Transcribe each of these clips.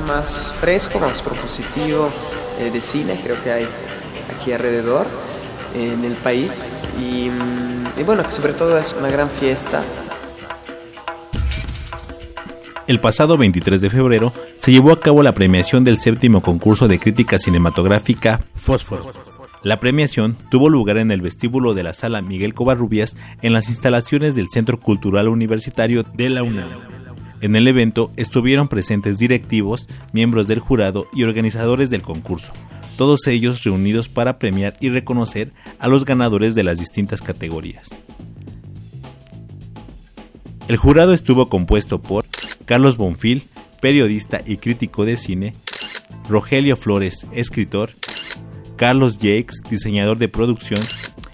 Más fresco, más propositivo eh, de cine, creo que hay aquí alrededor en el país. Y, mm, bueno, sobre todo es una gran fiesta. El pasado 23 de febrero se llevó a cabo la premiación del séptimo concurso de crítica cinematográfica Fósforo. La premiación tuvo lugar en el vestíbulo de la sala Miguel Covarrubias en las instalaciones del Centro Cultural Universitario de la UNAM. En el evento estuvieron presentes directivos, miembros del jurado y organizadores del concurso, todos ellos reunidos para premiar y reconocer a los ganadores de las distintas categorías. El jurado estuvo compuesto por Carlos Bonfil, periodista y crítico de cine, Rogelio Flores, escritor, Carlos Jakes, diseñador de producción,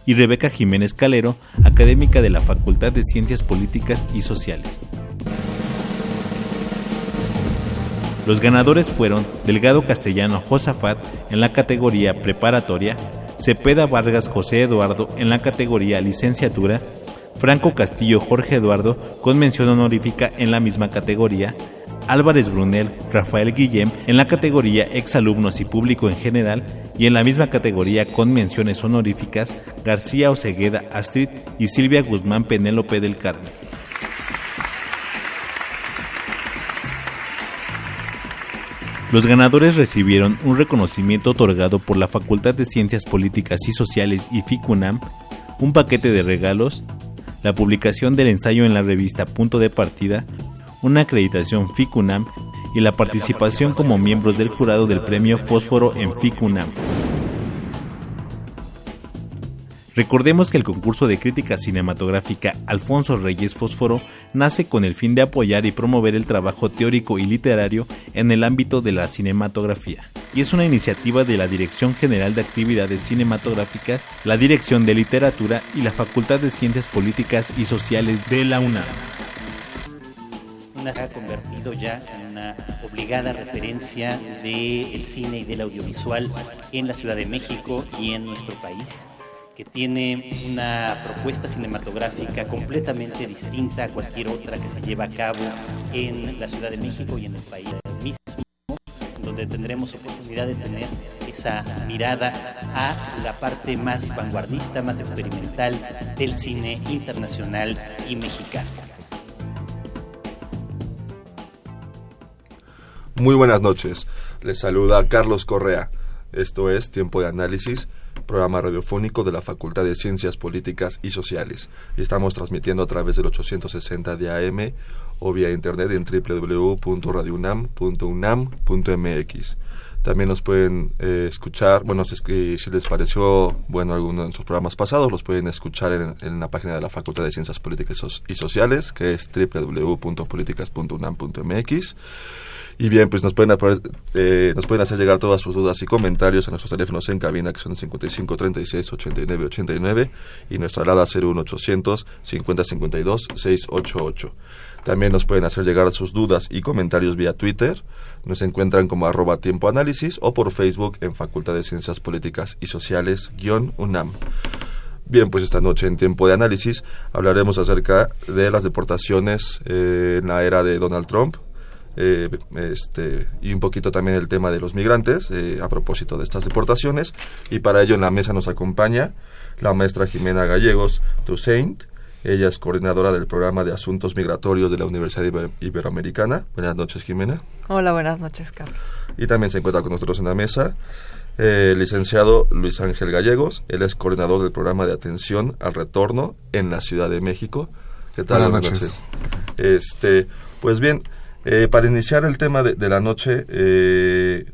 y Rebeca Jiménez Calero, académica de la Facultad de Ciencias Políticas y Sociales. Los ganadores fueron Delgado Castellano Josafat en la categoría preparatoria, Cepeda Vargas José Eduardo en la categoría licenciatura, Franco Castillo Jorge Eduardo con mención honorífica en la misma categoría, Álvarez Brunel Rafael Guillem en la categoría exalumnos y público en general y en la misma categoría con menciones honoríficas García Ocegueda Astrid y Silvia Guzmán Penélope del Carmen. Los ganadores recibieron un reconocimiento otorgado por la Facultad de Ciencias Políticas y Sociales y FICUNAM, un paquete de regalos, la publicación del ensayo en la revista Punto de Partida, una acreditación FICUNAM y la participación como miembros del jurado del premio Fósforo en FICUNAM. Recordemos que el concurso de crítica cinematográfica Alfonso Reyes Fósforo nace con el fin de apoyar y promover el trabajo teórico y literario en el ámbito de la cinematografía, y es una iniciativa de la Dirección General de Actividades Cinematográficas, la Dirección de Literatura y la Facultad de Ciencias Políticas y Sociales de la UNAM. Una se ha convertido ya en una obligada referencia del cine y del audiovisual en la Ciudad de México y en nuestro país que tiene una propuesta cinematográfica completamente distinta a cualquier otra que se lleva a cabo en la Ciudad de México y en el país mismo, donde tendremos oportunidad de tener esa mirada a la parte más vanguardista, más experimental del cine internacional y mexicano. Muy buenas noches, les saluda Carlos Correa. Esto es Tiempo de Análisis programa radiofónico de la Facultad de Ciencias Políticas y Sociales. Estamos transmitiendo a través del 860 de AM o vía internet en www.radiounam.unam.mx. También nos pueden eh, escuchar, bueno, si, si, les pareció bueno alguno de nuestros programas pasados, los pueden escuchar en, en, la página de la Facultad de Ciencias Políticas y Sociales, que es www.políticas.unam.mx. Y bien, pues nos pueden, eh, nos pueden hacer llegar todas sus dudas y comentarios a nuestros teléfonos en cabina, que son 55 36 89 89 y nuestra alada 01800 50 52 688. También nos pueden hacer llegar sus dudas y comentarios vía Twitter. Nos encuentran como arroba tiempo análisis o por Facebook en Facultad de Ciencias Políticas y Sociales guion UNAM. Bien, pues esta noche en tiempo de análisis hablaremos acerca de las deportaciones eh, en la era de Donald Trump, eh, este, y un poquito también el tema de los migrantes eh, a propósito de estas deportaciones. Y para ello en la mesa nos acompaña la maestra Jimena Gallegos Toussaint. Ella es coordinadora del programa de asuntos migratorios de la Universidad Iberoamericana. Buenas noches, Jimena. Hola, buenas noches, Carlos. Y también se encuentra con nosotros en la mesa eh, el licenciado Luis Ángel Gallegos. Él es coordinador del programa de atención al retorno en la Ciudad de México. ¿Qué tal? Buenas, noches. Este, pues bien, Eh, para iniciar el tema de, la noche, eh,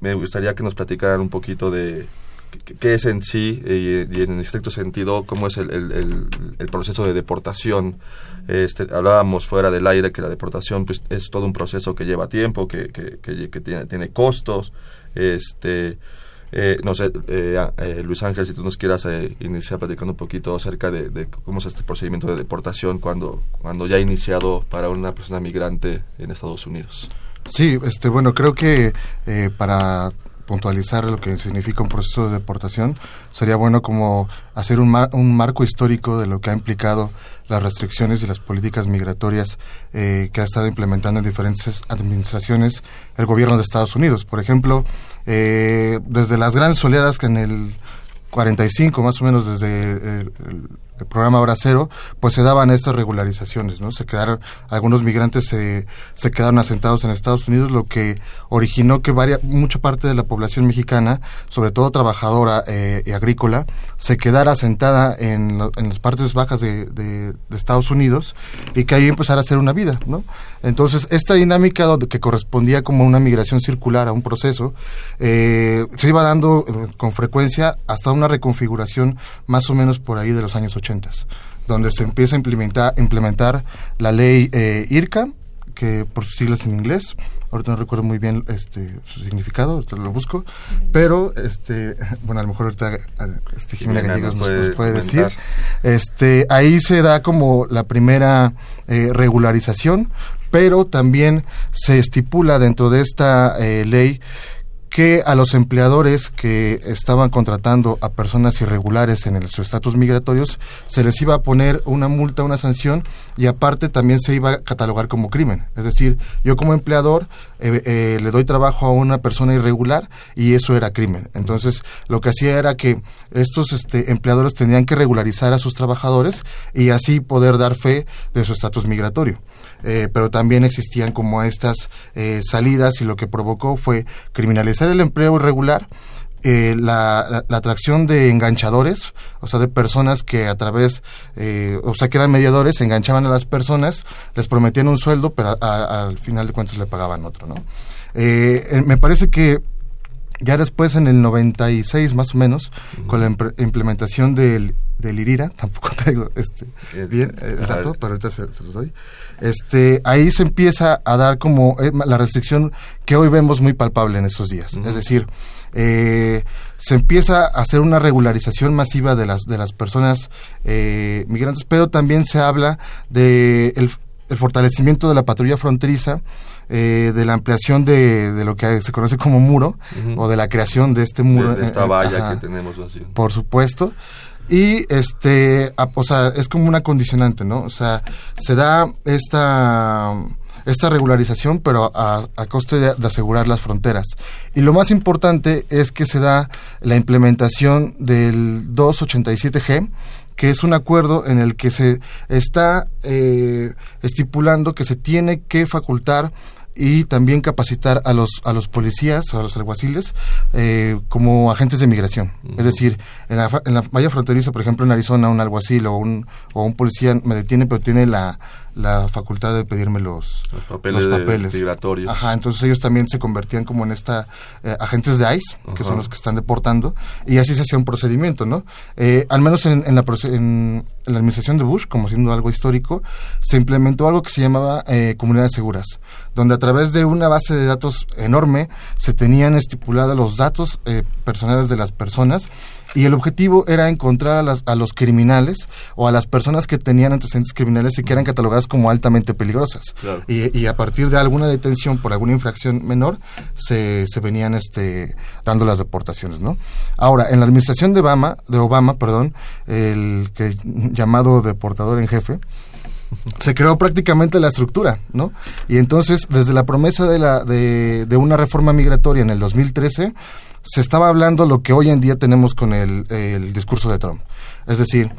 me gustaría que nos platicaran un poquito de qué- es en sí eh, y en estricto sentido cómo es el proceso de deportación. Este, hablábamos fuera del aire que la deportación pues, es todo un proceso que lleva tiempo, que, que- que- que tiene, tiene costos. Este, eh, no sé, eh, eh, Luis Ángel, si tú nos quieras eh, iniciar platicando un poquito acerca de, de cómo es este procedimiento de deportación cuando, cuando ya ha iniciado para una persona migrante en Estados Unidos. Sí, este, bueno, creo que eh, para puntualizar lo que significa un proceso de deportación, sería bueno como hacer un, mar- un marco histórico de lo que ha implicado las restricciones y las políticas migratorias eh, que ha estado implementando en diferentes administraciones el gobierno de Estados Unidos. Por ejemplo, eh, desde las grandes oleadas que en el 45 más o menos desde el, el- el programa Hora Cero, pues se daban estas regularizaciones, ¿no? Se quedaron, algunos migrantes se, se quedaron asentados en Estados Unidos, lo que originó que varia, mucha parte de la población mexicana, sobre todo trabajadora eh, y agrícola, se quedara asentada en, lo- en las partes bajas de, de- Estados Unidos y que ahí empezara a hacer una vida, ¿no? Entonces, esta dinámica donde, que correspondía como una migración circular a un proceso, eh, se iba dando eh, con frecuencia hasta una reconfiguración más o menos por ahí de los años 80, donde se empieza a implementar, implementar la ley eh, IRCA, que por sus siglas en inglés, ahorita no recuerdo muy bien este su significado, ahorita lo busco, pero este bueno, a lo mejor ahorita eh, este Jimena Gallegos nos puede nos puede decir. Este, ahí se da como la primera eh, regularización, pero también se estipula dentro de esta eh, ley que a los empleadores que estaban contratando a personas irregulares en el- sus estatus migratorios se les iba a poner una multa, una sanción y aparte también se iba a catalogar como crimen. Es decir, yo como empleador eh, eh, le doy trabajo a una persona irregular y eso era crimen. Entonces, lo que hacía era que estos este, empleadores tenían que regularizar a sus trabajadores y así poder dar fe de su estatus migratorio. Eh, pero también existían como estas eh, salidas y lo que provocó fue criminalizar el empleo irregular, eh, la, la- atracción de enganchadores, o sea, de personas que a través, eh, o sea, que eran mediadores, enganchaban a las personas, les prometían un sueldo, pero a- al final de cuentas le pagaban otro, ¿no? Eh, me parece que ya después en el 96 más o menos, con la implementación del, del IRIRA, tampoco traigo este, Bien. bien eh, el dato, pero ahorita se, se los doy. Este, ahí se empieza a dar como eh, la restricción que hoy vemos muy palpable en estos días. Es decir, eh, se empieza a hacer una regularización masiva de las, de las personas eh, migrantes, pero también se habla de el, el fortalecimiento de la patrulla fronteriza, eh, de la ampliación de, de lo que se conoce como muro, o de la creación de este muro. de, de esta eh, valla ajá, que tenemos así. Por supuesto. Y este, a- o sea, es como una condicionante, ¿no? O sea, se da esta esta regularización, pero a, a coste de, de asegurar las fronteras. Y lo más importante es que se da la implementación del 287G, que es un acuerdo en el que se está eh, estipulando que se tiene que facultar y también capacitar a los a los policías o a los alguaciles eh, como agentes de migración. Es decir en la, en la valla fronteriza por ejemplo en Arizona un alguacil o un o un policía me detiene pero tiene la la facultad de pedirme los, Los papeles de- migratorios. Ajá, entonces ellos también se convertían como en esta eh, agentes de ICE, que son los que están deportando, y así se hacía un procedimiento, ¿no? Eh, al menos en, en la, en, en la administración de Bush, como siendo algo histórico, se implementó algo que se llamaba eh, comunidades seguras, donde a través de una base de datos enorme se tenían estipulados los datos eh, personales de las personas y el objetivo era encontrar a, las- a los criminales o a las personas que tenían antecedentes criminales y que eran catalogadas como altamente peligrosas. Claro. Y, y a partir de alguna detención por alguna infracción menor, se, se venían este, dando las deportaciones, ¿no? Ahora, en la administración de Obama, de Obama, perdón, el que llamado deportador en jefe, se creó prácticamente la estructura, ¿no? Y entonces, desde la promesa de, la, de, de una reforma migratoria en el 2013, se estaba hablando lo que hoy en día tenemos con el, el discurso de Trump. Es decir,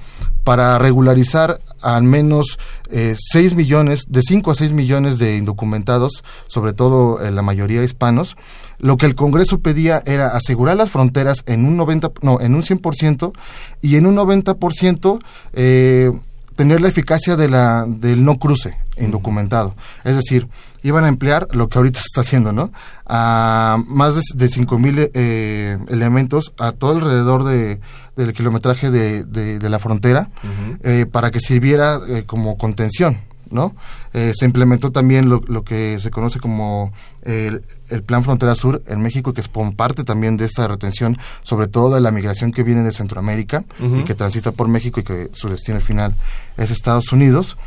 para regularizar al menos eh, 6 millones, de 5 a 6 millones de indocumentados, sobre todo eh, la mayoría hispanos, lo que el Congreso pedía era asegurar las fronteras en un 90, no, en un 100% y en un 90% eh, tener la eficacia de la, del no cruce indocumentado. Es decir, iban a emplear lo que ahorita se está haciendo, ¿no? A más de, de 5.000 eh, elementos a todo alrededor de, del kilometraje de, de, la frontera eh, para que sirviera eh, como contención, ¿no? Eh, se implementó también lo, lo, que se conoce como el, el, Plan Frontera Sur en México, que es parte también de esta retención, sobre todo de la migración que viene de Centroamérica y que transita por México y que su destino final es Estados Unidos.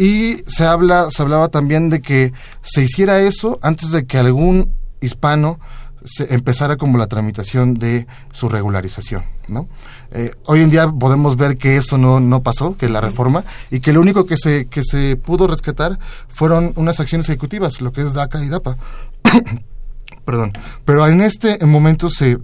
Y se habla, se hablaba también de que se hiciera eso antes de que algún hispano se empezara como la tramitación de su regularización, ¿no? Eh, hoy en día podemos ver que eso no, no pasó, que la reforma, y que lo único que se, que se pudo rescatar fueron unas acciones ejecutivas, lo que es DACA y DAPA. Perdón. Pero en este momento se,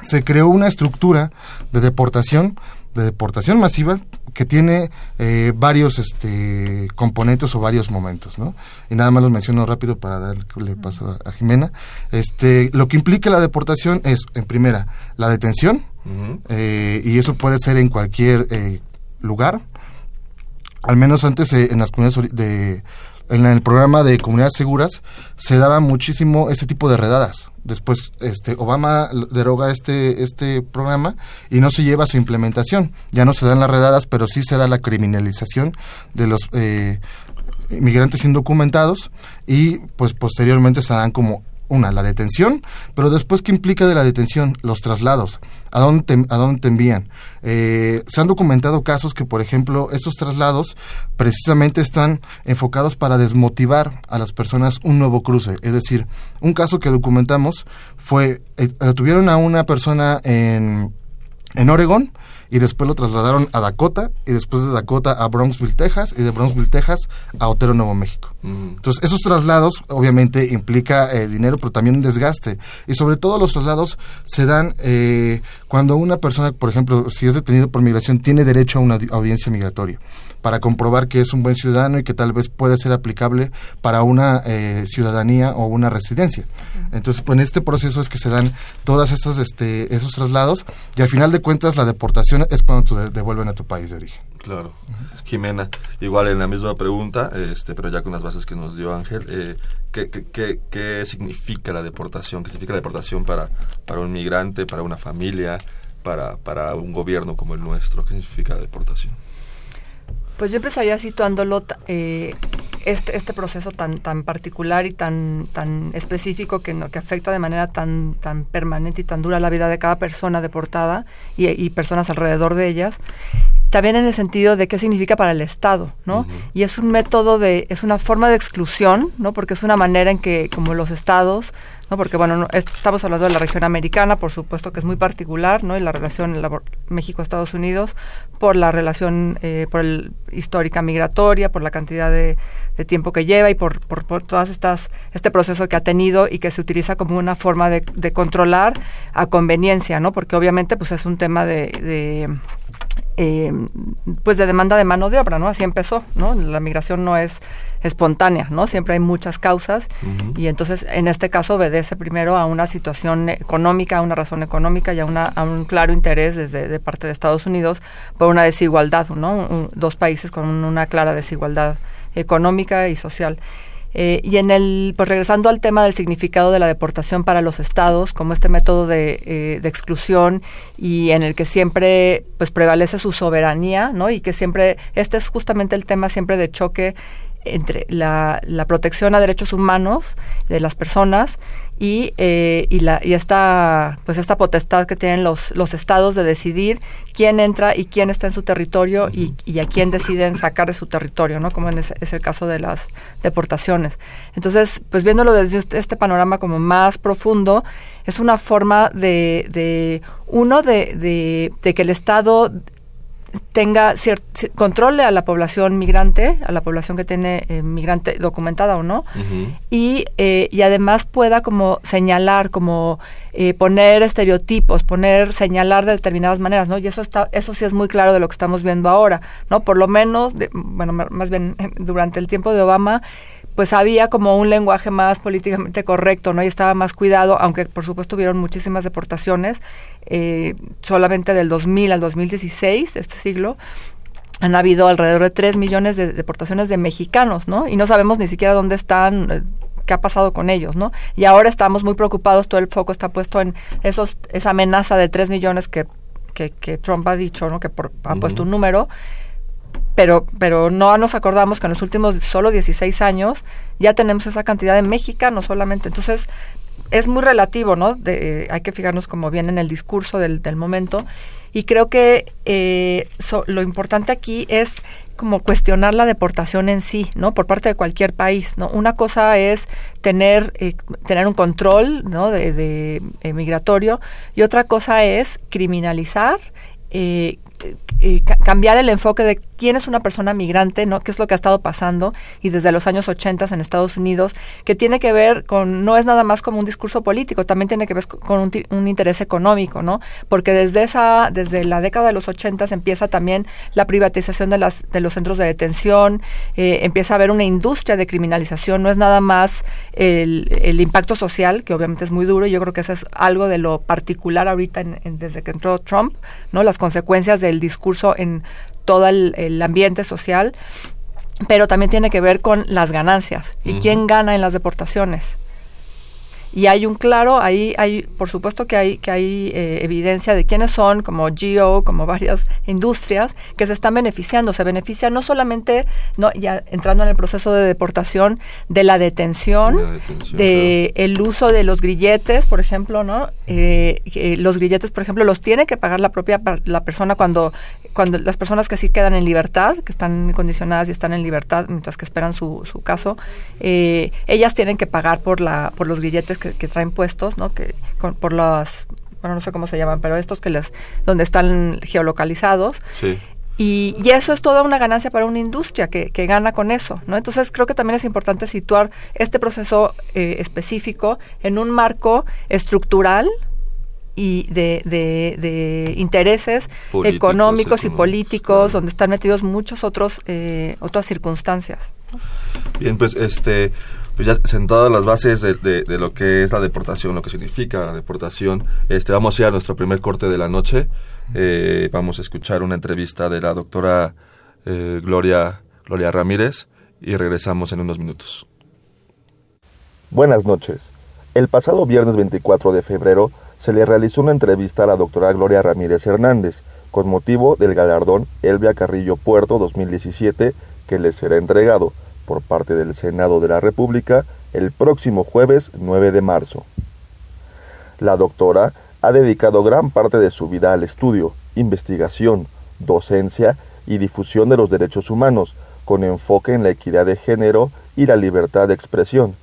se creó una estructura de deportación de deportación masiva que tiene eh, varios este, componentes o varios momentos, ¿no? Y nada más los menciono rápido para darle paso a, Jimena. Este, lo que implica la deportación es, en primera, la detención, eh, y eso puede ser en cualquier eh, lugar. Al menos antes en las comunidades de en el programa de comunidades seguras se daba muchísimo este tipo de redadas. Después, este, Obama deroga este, este programa y no se lleva a su implementación. Ya no se dan las redadas, pero sí se da la criminalización de los eh, inmigrantes indocumentados y pues posteriormente se dan como una, la detención, pero después, ¿qué implica de la detención? Los traslados. ¿A dónde te, a dónde te envían? Eh, se han documentado casos que, por ejemplo, estos traslados precisamente están enfocados para desmotivar a las personas un nuevo cruce. Es decir, un caso que documentamos fue, eh, tuvieron a una persona en, en Oregón, y después lo trasladaron a Dakota y después de Dakota a Bronxville, Texas y de Bronxville, Texas a Otero, Nuevo México. Entonces, esos traslados obviamente implica eh, dinero, pero también un desgaste. Y sobre todo los traslados se dan eh, cuando una persona, por ejemplo, si es detenido por migración, tiene derecho a una audiencia migratoria para comprobar que es un buen ciudadano y que tal vez puede ser aplicable para una eh, ciudadanía o una residencia. Entonces, pues en este proceso es que se dan todas esas, este, esos traslados y al final de cuentas la deportación es cuando te devuelven a tu país de origen. Claro. Jimena, igual en la misma pregunta, este, pero ya con las bases que nos dio Ángel, eh, ¿qué, qué, qué, significa la deportación? ¿Qué significa la deportación para, para un migrante, para una familia, para, para un gobierno como el nuestro? ¿Qué significa la deportación? Pues yo empezaría situándolo eh, este, este proceso tan tan particular y tan tan específico que, no, que afecta de manera tan tan permanente y tan dura la vida de cada persona deportada y, y personas alrededor de ellas también en el sentido de qué significa para el Estado, ¿no? Y es un método de, es una forma de exclusión, ¿no? Porque es una manera en que como los estados ¿no? Porque, bueno, estamos hablando de la región americana, por supuesto que es muy particular, ¿no? Y la relación México-Estados Unidos, por la relación, eh, por el histórica migratoria, por la cantidad de, tiempo que lleva y por, por, por, todas estas, este proceso que ha tenido y que se utiliza como una forma de, de controlar a conveniencia, ¿no? Porque obviamente, pues es un tema de, de eh, pues de demanda de mano de obra, ¿no? Así empezó, ¿no? La migración no es espontánea, ¿no? Siempre hay muchas causas y entonces en este caso obedece primero a una situación económica, a una razón económica y a, una, a un claro interés desde de parte de Estados Unidos por una desigualdad, ¿no? dos países con una clara desigualdad económica y social. Eh, y en el, pues regresando al tema del significado de la deportación para los estados, como este método de, eh, de exclusión y en el que siempre pues prevalece su soberanía, ¿no? Y que siempre, este es justamente el tema siempre de choque entre la, la protección a derechos humanos de las personas y, eh, y, la, y esta, pues esta potestad que tienen los, los estados de decidir quién entra y quién está en su territorio y, y, a quién deciden sacar de su territorio, ¿no? Como es, el caso de las deportaciones. Entonces, pues viéndolo desde este panorama como más profundo, es una forma de, de uno, de, de, de que el Estado tenga controle a la población migrante, a la población que tiene eh, migrante documentada o no, y, eh, y además pueda como señalar, como eh, poner estereotipos, poner, señalar de determinadas maneras, ¿no? Y eso está, eso sí es muy claro de lo que estamos viendo ahora, ¿no? Por lo menos, bueno, más bien durante el tiempo de Obama, pues había como un lenguaje más políticamente correcto, ¿no? Y estaba más cuidado, aunque por supuesto hubieron muchísimas deportaciones, eh, solamente del 2000 al 2016, este siglo, han habido alrededor de 3 millones de deportaciones de mexicanos, ¿no? Y no sabemos ni siquiera dónde están, eh, qué ha pasado con ellos, ¿no? Y ahora estamos muy preocupados, todo el foco está puesto en esos esa amenaza de 3 millones que, que, que Trump ha dicho, ¿no? Que por, ha puesto un número, pero, pero no nos acordamos que en los últimos solo 16 años ya tenemos esa cantidad de mexicanos solamente. Entonces, es muy relativo, ¿no? De, hay que fijarnos como bien en el discurso del, del momento. Y creo que eh, lo importante aquí es como cuestionar la deportación en sí, ¿no? Por parte de cualquier país, ¿no? Una cosa es tener eh, tener un control, ¿no? De, de eh, migratorio y otra cosa es criminalizar eh, eh, cambiar el enfoque de quién es una persona migrante, ¿no? qué es lo que ha estado pasando y desde los años 80 en Estados Unidos, que tiene que ver con, no es nada más como un discurso político, también tiene que ver con un, un interés económico, ¿no? Porque desde esa, desde la década de los 80 empieza también la privatización de, las, de los centros de detención, eh, empieza a haber una industria de criminalización, no es nada más el, el, impacto social, que obviamente es muy duro, y yo creo que eso es algo de lo particular ahorita en, desde que entró Trump, ¿no? Las consecuencias del discurso en todo el, ambiente social, pero también tiene que ver con las ganancias y quién gana en las deportaciones y hay un claro, ahí hay, por supuesto que hay, que hay eh, evidencia de quiénes son, como Geo, como varias industrias, que se están beneficiando. Se benefician no solamente, no ya entrando en el proceso de deportación, de la detención, de el uso de los grilletes, por ejemplo, ¿no? Eh, los grilletes, por ejemplo, los tiene que pagar la propia la persona cuando, cuando las personas que sí quedan en libertad, que están condicionadas y están en libertad mientras que esperan su, su caso, eh, ellas tienen que pagar por la por los grilletes que que, traen puestos, ¿no? Que por las bueno, no sé cómo se llaman, pero estos que les donde están geolocalizados. Sí. Y, y, eso es toda una ganancia para una industria que, que, gana con eso, ¿no? Entonces creo que también es importante situar este proceso eh, específico en un marco estructural y de, de, de intereses económicos y políticos, donde están metidos muchos otros eh, otras circunstancias. Bien, pues este pues ya sentadas las bases de, de, lo que es la deportación, lo que significa la deportación, este, vamos a ir a nuestro primer corte de la noche. Eh, vamos a escuchar una entrevista de la doctora eh, Gloria, Gloria Ramírez y regresamos en unos minutos. Buenas noches. El pasado viernes 24 de febrero se le realizó una entrevista a la doctora Gloria Ramírez Hernández con motivo del galardón Elvia Carrillo Puerto 2017 que le será entregado por parte del Senado de la República el próximo jueves 9 de marzo. La doctora ha dedicado gran parte de su vida al estudio, investigación, docencia y difusión de los derechos humanos, con enfoque en la equidad de género y la libertad de expresión.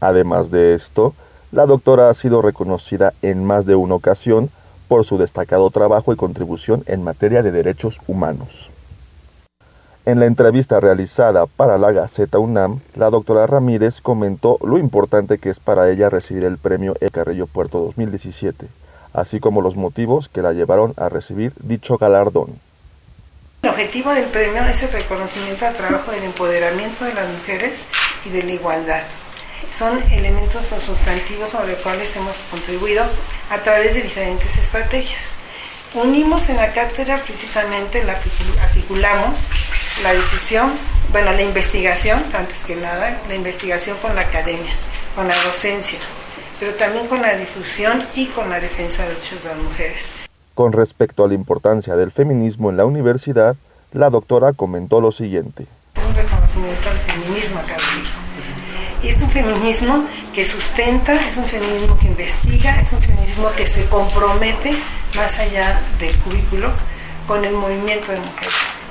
Además de esto, la doctora ha sido reconocida en más de una ocasión por su destacado trabajo y contribución en materia de derechos humanos. En la entrevista realizada para la Gaceta UNAM, la doctora Ramírez comentó lo importante que es para ella recibir el premio E. Carrillo Puerto 2017, así como los motivos que la llevaron a recibir dicho galardón. El objetivo del premio es el reconocimiento al trabajo del empoderamiento de las mujeres y de la igualdad. Son elementos sustantivos sobre los cuales hemos contribuido a través de diferentes estrategias. Unimos en la cátedra precisamente, la articulamos la difusión, bueno, la investigación, antes que nada, la investigación con la academia, con la docencia, pero también con la difusión y con la defensa de los derechos de las mujeres. Con respecto a la importancia del feminismo en la universidad, la doctora comentó lo siguiente. Es un reconocimiento al feminismo académico. Y es un feminismo que sustenta, es un feminismo que investiga, es un feminismo que se compromete más allá del cubículo con el movimiento de mujeres.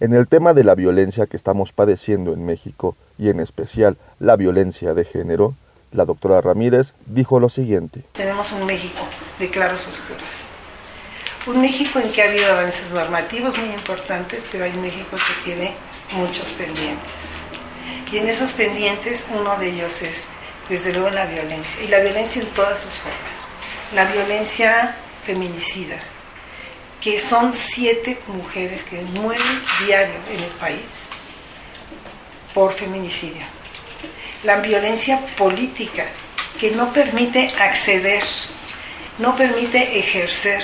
En el tema de la violencia que estamos padeciendo en México y en especial la violencia de género, la doctora Ramírez dijo lo siguiente. Tenemos un México de claros oscuros. Un México en que ha habido avances normativos muy importantes, pero hay México que tiene muchos pendientes. Y en esos pendientes uno de ellos es, desde luego, la violencia. Y la violencia en todas sus formas. La violencia feminicida, que son siete mujeres que mueren diario en el país por feminicidio. La violencia política, que no permite acceder, no permite ejercer,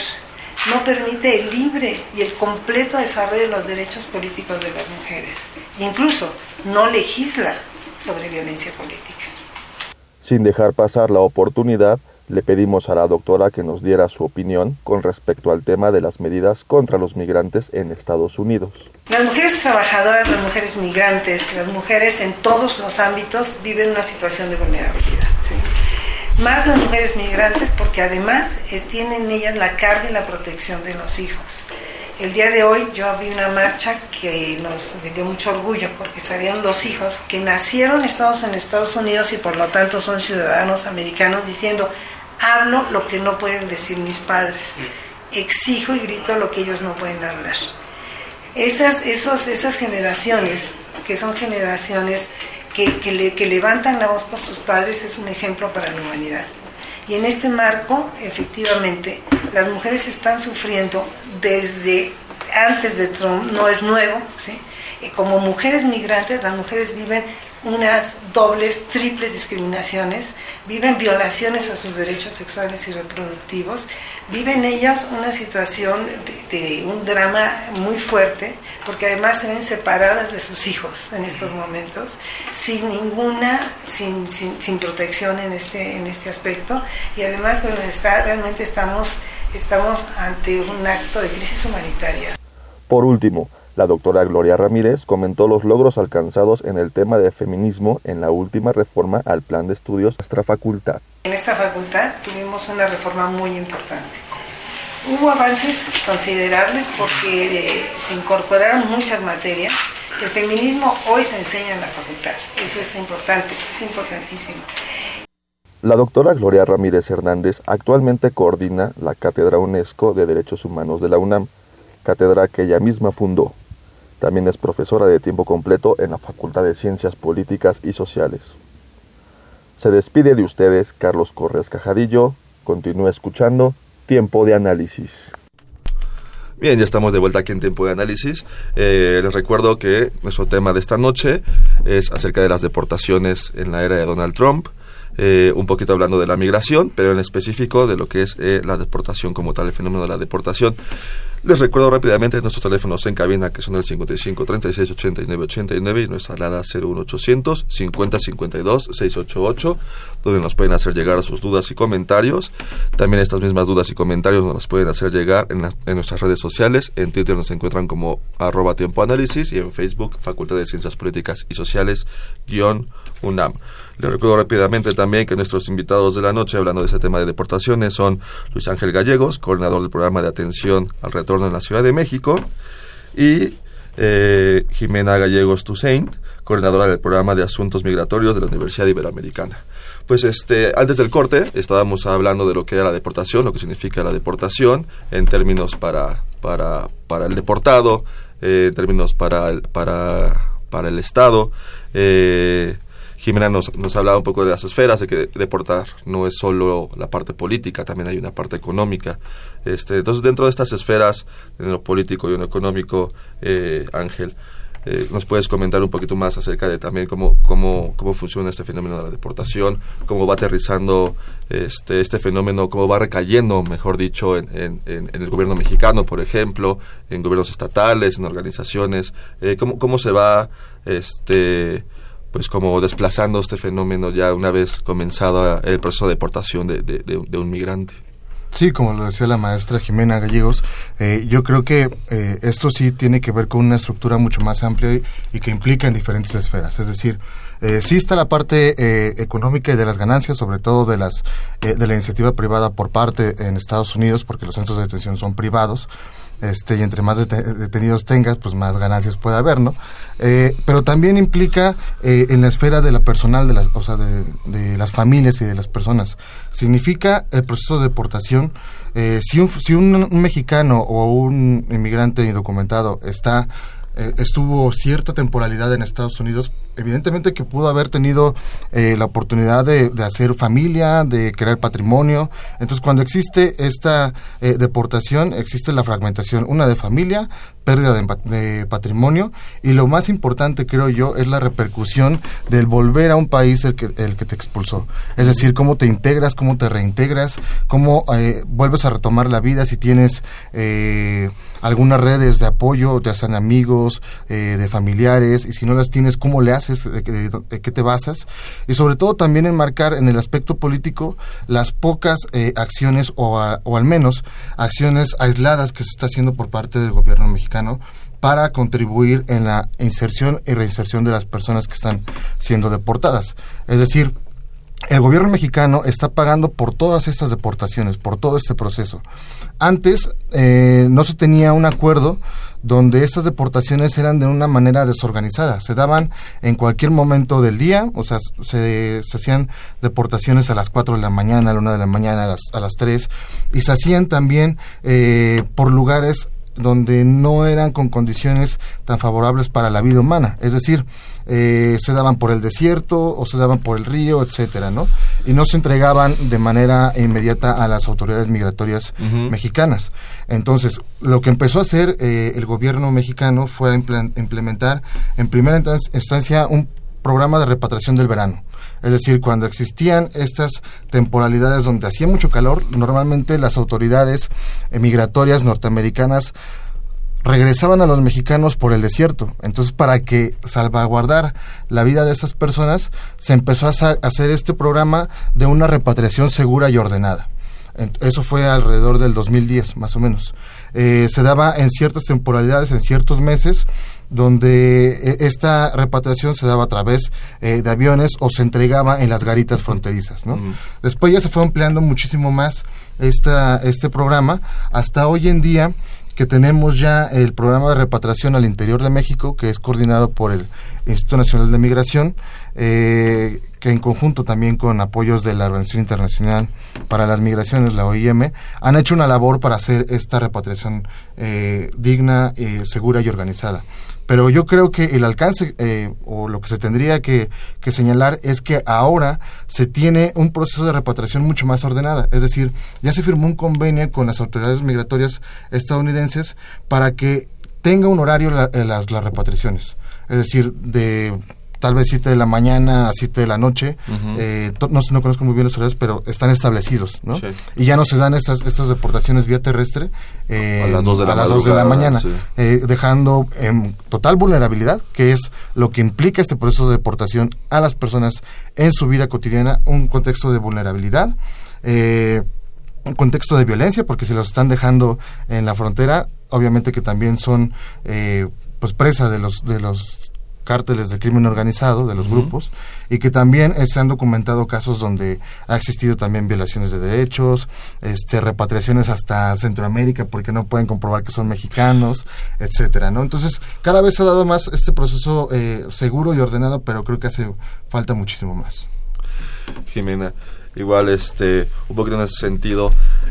no permite el libre y el completo desarrollo de los derechos políticos de las mujeres. Incluso no legisla sobre violencia política. Sin dejar pasar la oportunidad, le pedimos a la doctora que nos diera su opinión con respecto al tema de las medidas contra los migrantes en Estados Unidos. Las mujeres trabajadoras, las mujeres migrantes, las mujeres en todos los ámbitos viven una situación de vulnerabilidad. Más las mujeres migrantes porque además es, tienen ellas la carga y la protección de los hijos. El día de hoy yo vi una marcha que nos dio mucho orgullo porque salieron los hijos que nacieron estados en Estados Unidos y por lo tanto son ciudadanos americanos diciendo hablo lo que no pueden decir mis padres, exijo y grito lo que ellos no pueden hablar. Esas, esos, esas generaciones, que son generaciones que, que levantan la voz por sus padres, es un ejemplo para la humanidad. Y en este marco, efectivamente, las mujeres están sufriendo desde antes de Trump, no es nuevo, ¿sí? como mujeres migrantes, las mujeres viven unas dobles, triples discriminaciones, viven violaciones a sus derechos sexuales y reproductivos, viven ellas una situación de, un drama muy fuerte, porque además se ven separadas de sus hijos en estos momentos, sin ninguna, sin, sin, protección en este, en este aspecto, y además, bueno, está, realmente estamos, estamos ante un acto de crisis humanitaria. Por último, la doctora Gloria Ramírez comentó los logros alcanzados en el tema de feminismo en la última reforma al plan de estudios de nuestra facultad. En esta facultad tuvimos una reforma muy importante. Hubo avances considerables porque eh, se incorporaron muchas materias. El feminismo hoy se enseña en la facultad. Eso es importante, es importantísimo. La doctora Gloria Ramírez Hernández actualmente coordina la Cátedra UNESCO de Derechos Humanos de la UNAM, cátedra que ella misma fundó. También es profesora de tiempo completo en la Facultad de Ciencias Políticas y Sociales. Se despide de ustedes Carlos Corres Cajadillo. Continúa escuchando Tiempo de Análisis. Bien, ya estamos de vuelta aquí en Tiempo de Análisis. Eh, les recuerdo que nuestro tema de esta noche es acerca de las deportaciones en la era de Donald Trump. Eh, un poquito hablando de la migración, pero en específico de lo que es eh, la deportación como tal, el fenómeno de la deportación. Les recuerdo rápidamente nuestros teléfonos en cabina que son el 55 36 89 89 y nuestra alada 01800 50 52 688 donde nos pueden hacer llegar sus dudas y comentarios. También estas mismas dudas y comentarios nos las pueden hacer llegar en, en nuestras redes sociales. En Twitter nos encuentran como arroba tiempo análisis y en Facebook Facultad de Ciencias Políticas y Sociales guion UNAM. Les recuerdo rápidamente también que nuestros invitados de la noche, hablando de ese tema de deportaciones, son Luis Ángel Gallegos, coordinador del programa de atención al retorno en la Ciudad de México, y eh, Jimena Gallegos Toussaint, coordinadora del programa de asuntos migratorios de la Universidad Iberoamericana. Pues este, antes del corte estábamos hablando de lo que era la deportación, lo que significa la deportación en términos para, para, para el deportado, eh, en términos para el, para, para el Estado. Eh, Jimena nos, nos hablaba un poco de las esferas, de que deportar no es solo la parte política, también hay una parte económica. Este, entonces, dentro de estas esferas, en lo político y en lo económico, eh, Ángel, eh, ¿nos puedes comentar un poquito más acerca de también cómo, cómo, cómo funciona este fenómeno de la deportación, cómo va aterrizando este, este fenómeno, cómo va recayendo, mejor dicho, en, en, en el gobierno mexicano, por ejemplo, en gobiernos estatales, en organizaciones, eh, cómo, cómo se va este pues como desplazando este fenómeno ya una vez comenzado el proceso de deportación de, un migrante. Sí, como lo decía la maestra Jimena Gallegos, eh, yo creo que eh, esto sí tiene que ver con una estructura mucho más amplia y, que implica en diferentes esferas. Es decir, eh, sí está la parte eh, económica y de las ganancias, sobre todo de las de la iniciativa privada por parte en Estados Unidos, porque los centros de detención son privados este, y entre más detenidos tengas, pues más ganancias puede haber, ¿no? Eh, pero también implica eh, en la esfera de la personal, de las, o sea, de, las familias y de las personas. Significa el proceso de deportación. Eh, si un, si un, mexicano o un inmigrante indocumentado está eh, estuvo cierta temporalidad en Estados Unidos, evidentemente que pudo haber tenido eh, la oportunidad de, hacer familia, de crear patrimonio. Entonces, cuando existe esta eh, deportación, existe la fragmentación, una de familia, pérdida de, patrimonio, y lo más importante, creo yo, es la repercusión del volver a un país el que, el que te expulsó. Es decir, cómo te integras, cómo te reintegras, cómo vuelves a retomar la vida si tienes algunas redes de apoyo, ya sean amigos, eh, de familiares, y si no las tienes, ¿cómo le haces? ¿De, qué te basas? Y sobre todo también enmarcar en el aspecto político las pocas eh, acciones o, o al menos acciones aisladas que se está haciendo por parte del gobierno mexicano para contribuir en la inserción y reinserción de las personas que están siendo deportadas. Es decir, el gobierno mexicano está pagando por todas estas deportaciones, por todo este proceso. Antes eh, no se tenía un acuerdo donde estas deportaciones eran de una manera desorganizada. Se daban en cualquier momento del día, o sea, se, hacían deportaciones a las 4 de la mañana, a la 1 de la mañana, a las, a las 3, y se hacían también eh, por lugares donde no eran con condiciones tan favorables para la vida humana. Es decir, eh, se daban por el desierto o se daban por el río, etcétera, ¿no? Y no se entregaban de manera inmediata a las autoridades migratorias mexicanas. Entonces, lo que empezó a hacer eh, el gobierno mexicano fue implementar en primera instancia un programa de repatriación del verano. Es decir, cuando existían estas temporalidades donde hacía mucho calor, normalmente las autoridades migratorias norteamericanas regresaban a los mexicanos por el desierto. Entonces, para que salvaguardar la vida de esas personas, se empezó a hacer este programa de una repatriación segura y ordenada. Eso fue alrededor del 2010, más o menos. Eh, se daba en ciertas temporalidades, en ciertos meses, donde eh, esta repatriación se daba a través eh, de aviones o se entregaba en las garitas fronterizas. ¿no? Después ya se fue ampliando muchísimo más esta, este programa. Hasta hoy en día que tenemos ya el programa de repatriación al interior de México, que es coordinado por el Instituto Nacional de Migración, eh, que en conjunto también con apoyos de la Organización Internacional para las Migraciones, la OIM, han hecho una labor para hacer esta repatriación eh, digna, eh, segura y organizada. Pero yo creo que el alcance eh, o lo que se tendría que, señalar es que ahora se tiene un proceso de repatriación mucho más ordenada. Es decir, ya se firmó un convenio con las autoridades migratorias estadounidenses para que tenga un horario eh, las, las repatriaciones. Es decir, de tal vez 7 de la mañana a 7 de la noche. Eh, no, no, conozco muy bien los horarios, pero están establecidos, ¿no? Y ya no se dan estas, estas deportaciones vía terrestre a las 2 de la, de la mañana, eh, dejando en total vulnerabilidad, que es lo que implica este proceso de deportación a las personas en su vida cotidiana, un contexto de vulnerabilidad. Eh, un contexto de violencia, porque si los están dejando en la frontera, obviamente que también son pues presa de los de los cárteles de crimen organizado, de los grupos, y que también eh, se han documentado casos donde ha existido también violaciones de derechos, este, repatriaciones hasta Centroamérica porque no pueden comprobar que son mexicanos, etcétera, ¿no? Entonces, cada vez se ha dado más este proceso eh, seguro y ordenado, pero creo que hace falta muchísimo más. Jimena, igual este un poquito en ese sentido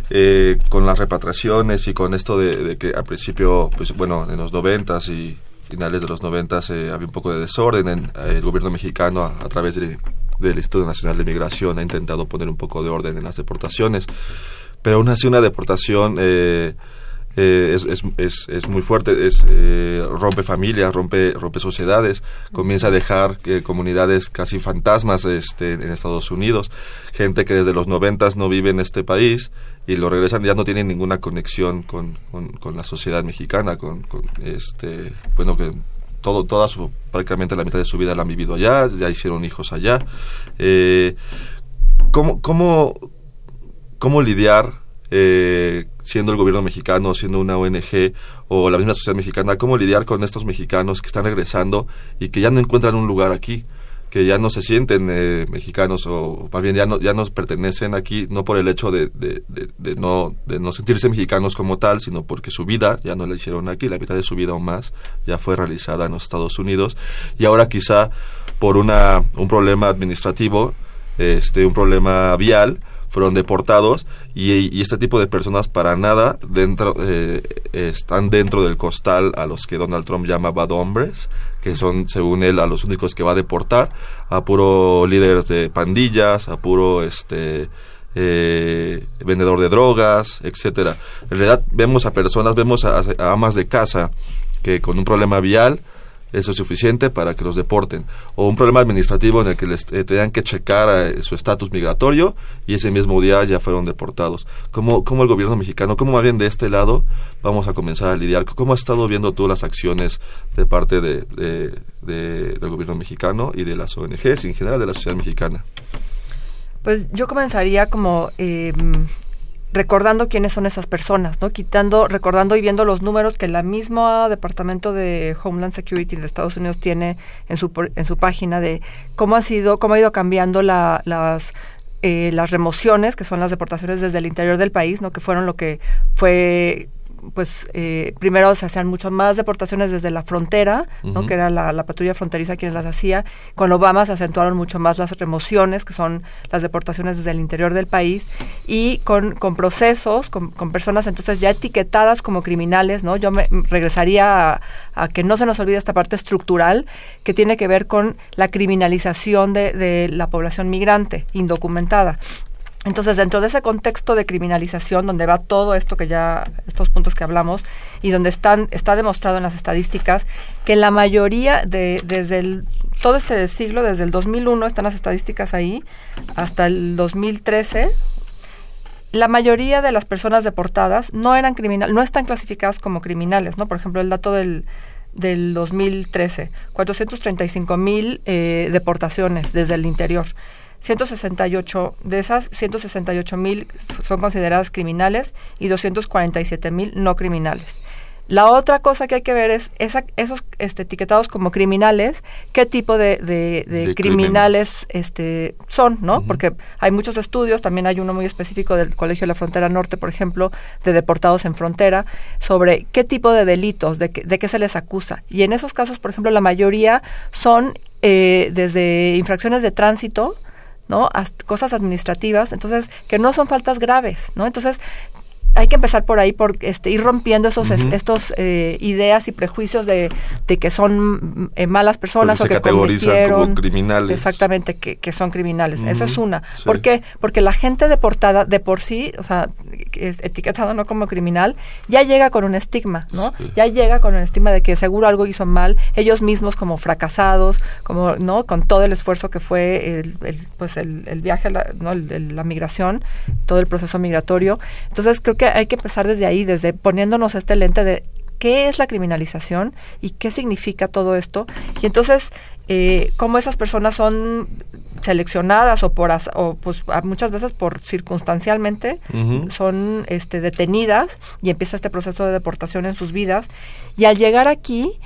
eh, con las repatriaciones y con esto de, de, que al principio pues bueno en los noventas y finales de los 90 eh, había un poco de desorden. En, eh, el gobierno mexicano, a, través del Instituto Nacional de Migración, ha intentado poner un poco de orden en las deportaciones. Pero aún así, una deportación eh, es, es, es, muy fuerte, es, rompe familias, rompe, rompe sociedades, comienza a dejar comunidades casi fantasmas este, en Estados Unidos, gente que desde los 90 no vive en este país y lo regresan ya no tienen ninguna conexión con, con, la sociedad mexicana con, este bueno que todo toda su prácticamente la mitad de su vida la han vivido allá ya hicieron hijos allá. Eh, cómo cómo cómo lidiar eh, siendo el gobierno mexicano siendo una ONG o la misma sociedad mexicana cómo lidiar con estos mexicanos que están regresando y que ya no encuentran un lugar aquí que ya no se sienten eh, mexicanos o más bien ya no ya nos pertenecen aquí no por el hecho de, no de no sentirse mexicanos como tal sino porque su vida ya no la hicieron aquí la mitad de su vida o más ya fue realizada en los Estados Unidos. Y ahora quizá por una un problema administrativo este un problema vial fueron deportados y, este tipo de personas para nada dentro eh, están dentro del costal a los que Donald Trump llama bad hombres que son según él a los únicos que va a deportar a puro líderes de pandillas a puro este eh, vendedor de drogas, etcétera. En realidad vemos a personas, vemos a, amas de casa que con un problema vial eso es suficiente para que los deporten. O un problema administrativo en el que les eh, tengan que checar eh, su estatus migratorio y ese mismo día ya fueron deportados. ¿Cómo, ¿Cómo el gobierno mexicano, cómo más bien de este lado vamos a comenzar a lidiar? ¿Cómo has estado viendo tú las acciones de parte de, del gobierno mexicano y de las ONGs y en general de la sociedad mexicana? Pues yo comenzaría como eh, recordando quiénes son esas personas, ¿no? Quitando, recordando y viendo los números que la misma Departamento de Homeland Security de Estados Unidos tiene en su en su página de cómo ha sido, cómo ha ido cambiando la, las eh, las remociones, que son las deportaciones desde el interior del país, ¿no? Que fueron lo que fue pues eh, primero se hacían mucho más deportaciones desde la frontera, ¿no? que era la, patrulla fronteriza quienes las hacía. Con Obama se acentuaron mucho más las remociones, que son las deportaciones desde el interior del país, y con, con procesos, con, personas entonces ya etiquetadas como criminales. ¿no? Yo me regresaría a, que no se nos olvide esta parte estructural que tiene que ver con la criminalización de, de la población migrante indocumentada. Entonces, dentro de ese contexto de criminalización, donde va todo esto que ya, estos puntos que hablamos, y donde están, está demostrado en las estadísticas que la mayoría de, desde todo este siglo, desde el 2001, están las estadísticas ahí, hasta el 2013, la mayoría de las personas deportadas no eran criminales, no están clasificadas como criminales, ¿no? Por ejemplo, el dato del, del 2013, 435 mil eh, deportaciones desde el interior. 168 de esas 168 mil son consideradas criminales y 247 mil no criminales. La otra cosa que hay que ver es esos este, etiquetados como criminales, qué tipo de, de, criminales este, son, ¿no? Porque hay muchos estudios, también hay uno muy específico del Colegio de la Frontera Norte, por ejemplo, de deportados en frontera, sobre qué tipo de delitos, de, de qué se les acusa. Y en esos casos, por ejemplo, la mayoría son eh, desde infracciones de tránsito, ¿no? cosas administrativas, entonces, que no son faltas graves, ¿no? Entonces, hay que empezar por ahí, por este, ir rompiendo esos estos eh, ideas y prejuicios de, de que son eh, malas personas o que categorizan como criminales. Exactamente, que, que son criminales. Eso es una. ¿Por qué? Porque la gente deportada de por sí, o sea, etiquetado no como criminal, ya llega con un estigma, ¿no? Ya llega con un estigma de que seguro algo hizo mal, ellos mismos como fracasados, como, ¿no? Con todo el esfuerzo que fue el, pues el, el viaje, la, ¿no? la migración, todo el proceso migratorio. Entonces creo que hay que empezar desde ahí, desde poniéndonos este lente de qué es la criminalización y qué significa todo esto. Y entonces, eh, cómo esas personas son seleccionadas o por o pues muchas veces por circunstancialmente son este detenidas y empieza este proceso de deportación en sus vidas y al llegar aquí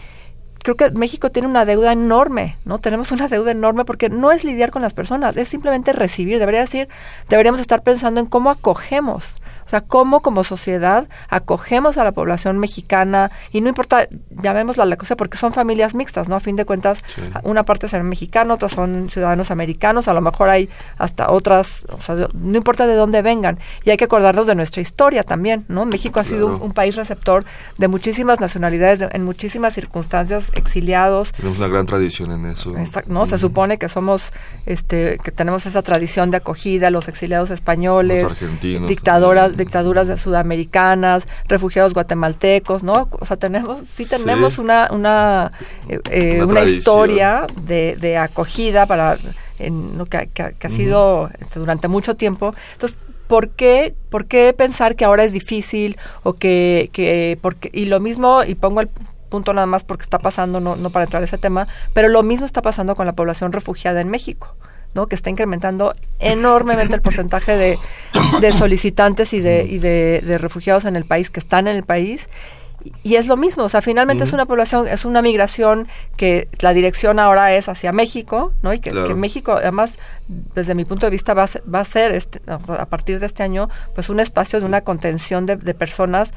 creo que México tiene una deuda enorme, ¿no? Tenemos una deuda enorme porque no es lidiar con las personas, es simplemente recibir. Debería decir, deberíamos estar pensando en cómo acogemos o sea, cómo como sociedad acogemos a la población mexicana y no importa, llamémosla la cosa, porque son familias mixtas, ¿no? A fin de cuentas, una parte será mexicana, otras son ciudadanos americanos, a lo mejor hay hasta otras, o sea, no importa de dónde vengan. Y hay que acordarnos de nuestra historia también, ¿no? México ha sido un, país receptor de muchísimas nacionalidades, en muchísimas circunstancias, exiliados. Tenemos una gran tradición en eso. ¿no? Se supone que somos, este, que tenemos esa tradición de acogida, los exiliados españoles, dictadoras, dictaduras sudamericanas, refugiados guatemaltecos, ¿no? O sea, tenemos, sí tenemos una, una, eh, eh, una, historia de, de, acogida para, en, que, que, ha sido este, durante mucho tiempo. Entonces, ¿por qué, ¿por qué pensar que ahora es difícil o que, que porque, y lo mismo, y pongo el punto nada más porque está pasando, no, no para entrar a ese tema, pero lo mismo está pasando con la población refugiada en México que está incrementando enormemente el porcentaje de, de solicitantes y, de, y de, refugiados en el país que están en el país. Y es lo mismo, o sea, finalmente es una población, es una migración que la dirección ahora es hacia México, ¿no? Y que, México, además, desde mi punto de vista, va a ser, va a ser este, a partir de este año, pues un espacio de una contención de, de personas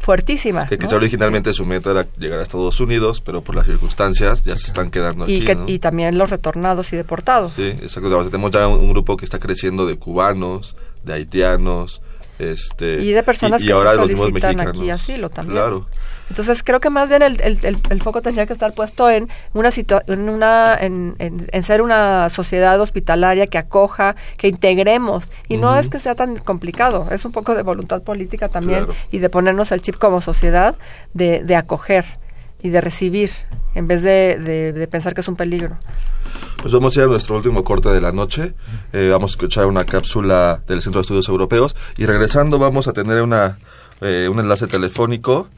fuertísima. Que quizá originalmente su meta era llegar a Estados Unidos, pero por las circunstancias ya se están quedando y aquí. Y también los retornados y deportados. Sí, exacto. Tenemos ya un, grupo que está creciendo de cubanos, de haitianos, este y de personas y, que ahora se los mismos solicitan mexicanos. aquí asilo también. Claro. Entonces creo que más bien el, el, el, el foco tendría que estar puesto en una en una en, en, en, ser una sociedad hospitalaria que acoja, que integremos y uh -huh. no es que sea tan complicado, es un poco de voluntad política también Claro. y de ponernos el chip como sociedad de, de acoger y de recibir en vez de, de, de pensar que es un peligro. Pues vamos a ir a nuestro último corte de la noche. Eh, vamos a escuchar una cápsula del Centro de Estudios Europeos y regresando vamos a tener una, eh, un enlace telefónico.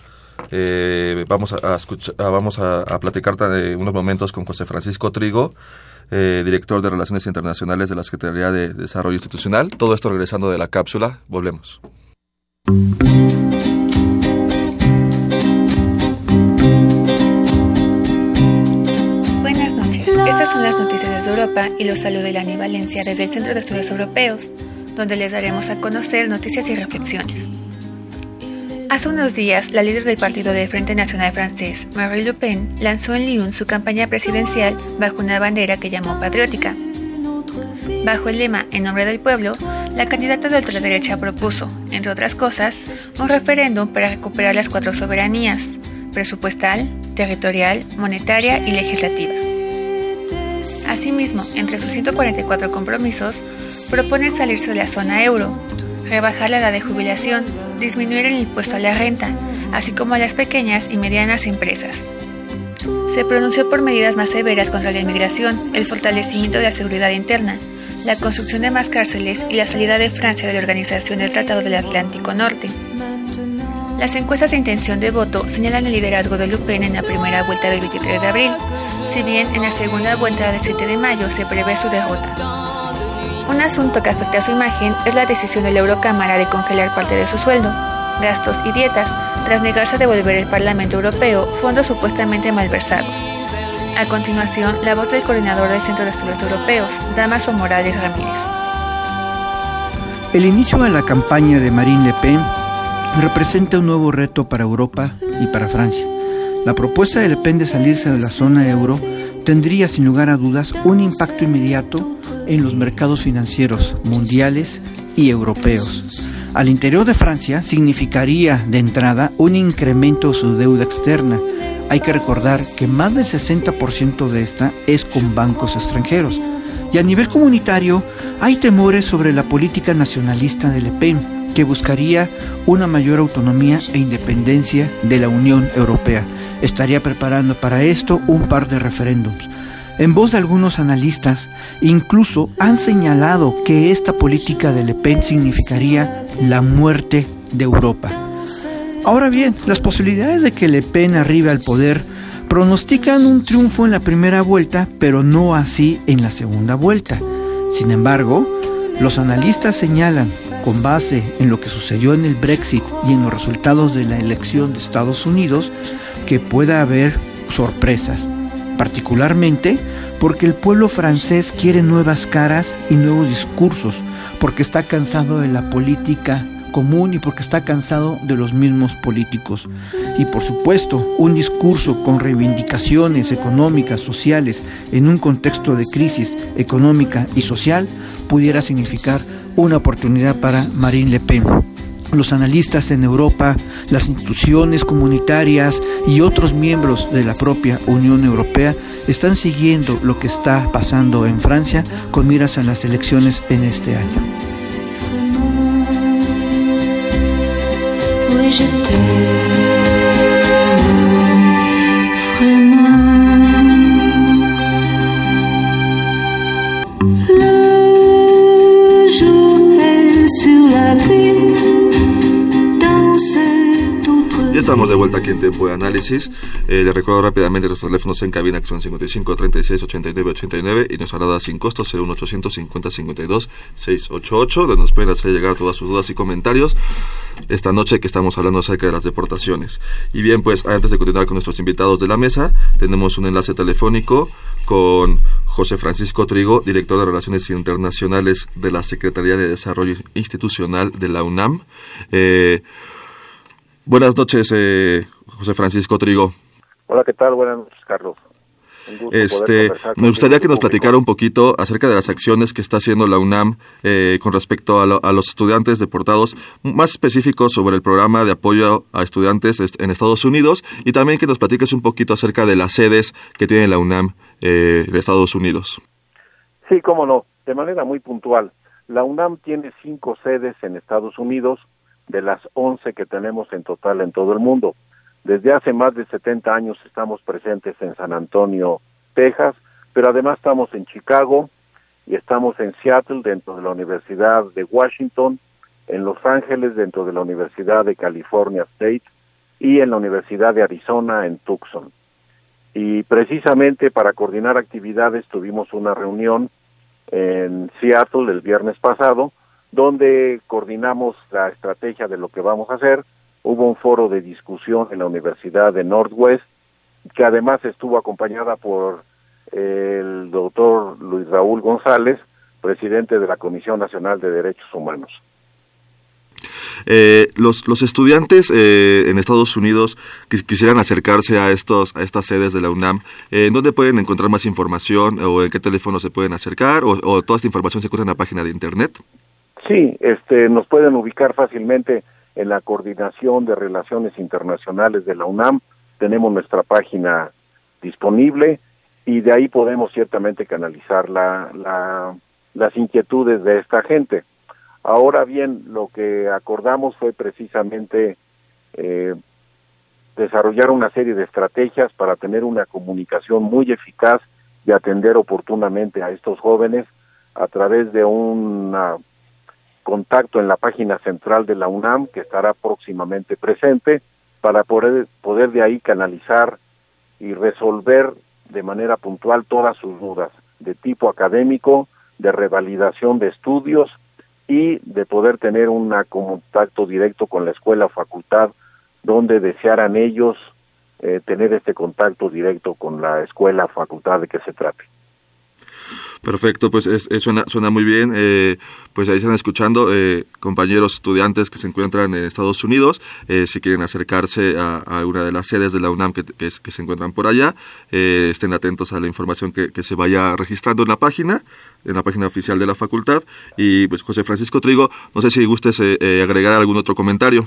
Eh, vamos a, a escuchar, vamos a, a platicar unos momentos con José Francisco Trigo, eh, director de Relaciones Internacionales de la Secretaría de Desarrollo Institucional. Todo esto regresando de la cápsula. Volvemos. Buenas noches. Estas son las noticias desde Europa y los saluda Ilani Valencia desde el Centro de Estudios Europeos, donde les daremos a conocer noticias y reflexiones. Hace unos días, la líder del partido del Frente Nacional francés, Marine Le Pen, lanzó en Lyon su campaña presidencial bajo una bandera que llamó patriótica. Bajo el lema En nombre del pueblo, la candidata de ultraderecha propuso, entre otras cosas, un referéndum para recuperar las cuatro soberanías, presupuestal, territorial, monetaria y legislativa. Asimismo, entre sus 144 compromisos, propone salirse de la zona euro, rebajar la edad de jubilación, disminuir el impuesto a la renta, así como a las pequeñas y medianas empresas. Se pronunció por medidas más severas contra la inmigración, el fortalecimiento de la seguridad interna, la construcción de más cárceles y la salida de Francia de la Organización del Tratado del Atlántico Norte. Las encuestas de intención de voto señalan el liderazgo de Le Pen en la primera vuelta del 23 de abril, si bien en la segunda vuelta del 7 de mayo se prevé su derrota. Un asunto que afecta a su imagen es la decisión de la Eurocámara de congelar parte de su sueldo, gastos y dietas, tras negarse a devolver al Parlamento Europeo fondos supuestamente malversados. A continuación, la voz del coordinador del Centro de Estudios Europeos, Damaso Morales Ramírez. El inicio de la campaña de Marine Le Pen representa un nuevo reto para Europa y para Francia. La propuesta de Le Pen de salirse de la zona euro tendría sin lugar a dudas un impacto inmediato en los mercados financieros mundiales y europeos. Al interior de Francia significaría de entrada un incremento de su deuda externa. Hay que recordar que más del 60% de esta es con bancos extranjeros. Y a nivel comunitario hay temores sobre la política nacionalista de Le Pen, que buscaría una mayor autonomía e independencia de la Unión Europea. Estaría preparando para esto un par de referéndums. En voz de algunos analistas, incluso han señalado que esta política de Le Pen significaría la muerte de Europa. Ahora bien, las posibilidades de que Le Pen arribe al poder pronostican un triunfo en la primera vuelta, pero no así en la segunda vuelta. Sin embargo, los analistas señalan, con base en lo que sucedió en el Brexit y en los resultados de la elección de Estados Unidos, que pueda haber sorpresas, particularmente porque el pueblo francés quiere nuevas caras y nuevos discursos, porque está cansado de la política común y porque está cansado de los mismos políticos. Y por supuesto, un discurso con reivindicaciones económicas, sociales, en un contexto de crisis económica y social, pudiera significar una oportunidad para Marine Le Pen. Los analistas en Europa, las instituciones comunitarias y otros miembros de la propia Unión Europea están siguiendo lo que está pasando en Francia con miras a las elecciones en este año. Estamos de vuelta aquí en Tiempo de Análisis. Eh, les recuerdo rápidamente los teléfonos en cabina que son 55 36 89 89 y nos hará sin costo 01800 50 52 688 donde nos pueden hacer llegar todas sus dudas y comentarios esta noche que estamos hablando acerca de las deportaciones. Y bien, pues antes de continuar con nuestros invitados de la mesa, tenemos un enlace telefónico con José Francisco Trigo, director de Relaciones Internacionales de la Secretaría de Desarrollo Institucional de la UNAM. Eh, Buenas noches, eh, José Francisco Trigo. Hola, ¿qué tal? Buenas noches, Carlos. Este, me gustaría que nos platicara un poquito acerca de las acciones que está haciendo la UNAM eh, con respecto a, lo- a los estudiantes deportados, más específicos sobre el programa de apoyo a estudiantes est- en Estados Unidos y también que nos platiques un poquito acerca de las sedes que tiene la UNAM eh, de Estados Unidos. Sí, cómo no, de manera muy puntual. La UNAM tiene cinco sedes en Estados Unidos de las once que tenemos en total en todo el mundo. Desde hace más de 70 años estamos presentes en San Antonio, Texas, pero además estamos en Chicago y estamos en Seattle dentro de la Universidad de Washington, en Los Ángeles dentro de la Universidad de California State y en la Universidad de Arizona en Tucson. Y precisamente para coordinar actividades tuvimos una reunión en Seattle el viernes pasado, donde coordinamos la estrategia de lo que vamos a hacer. Hubo un foro de discusión en la Universidad de Northwest, que además estuvo acompañada por el doctor Luis Raúl González, presidente de la Comisión Nacional de Derechos Humanos. Eh, los, los estudiantes eh, en Estados Unidos que quisieran acercarse a estos a estas sedes de la UNAM, eh, ¿en dónde pueden encontrar más información o en qué teléfono se pueden acercar o, o toda esta información se encuentra en la página de internet? Sí, este, nos pueden ubicar fácilmente en la Coordinación de Relaciones Internacionales de la UNAM. Tenemos nuestra página disponible y de ahí podemos ciertamente canalizar la, la, las inquietudes de esta gente. Ahora bien, lo que acordamos fue precisamente eh, desarrollar una serie de estrategias para tener una comunicación muy eficaz y atender oportunamente a estos jóvenes a través de un contacto en la página central de la UNAM que estará próximamente presente para poder, poder de ahí canalizar y resolver de manera puntual todas sus dudas de tipo académico, de revalidación de estudios y de poder tener un contacto directo con la escuela o facultad donde desearan ellos eh, tener este contacto directo con la escuela o facultad de que se trate. Perfecto, pues es, es- suena, suena muy bien. Eh, pues ahí están escuchando eh, compañeros estudiantes que se encuentran en Estados Unidos. Eh, si quieren acercarse a, una de las sedes de la UNAM que, se encuentran por allá, eh, estén atentos a la información que, se vaya registrando en la página, en la página oficial de la facultad. Y pues José Francisco Trigo, no sé si gustes eh, eh, agregar algún otro comentario.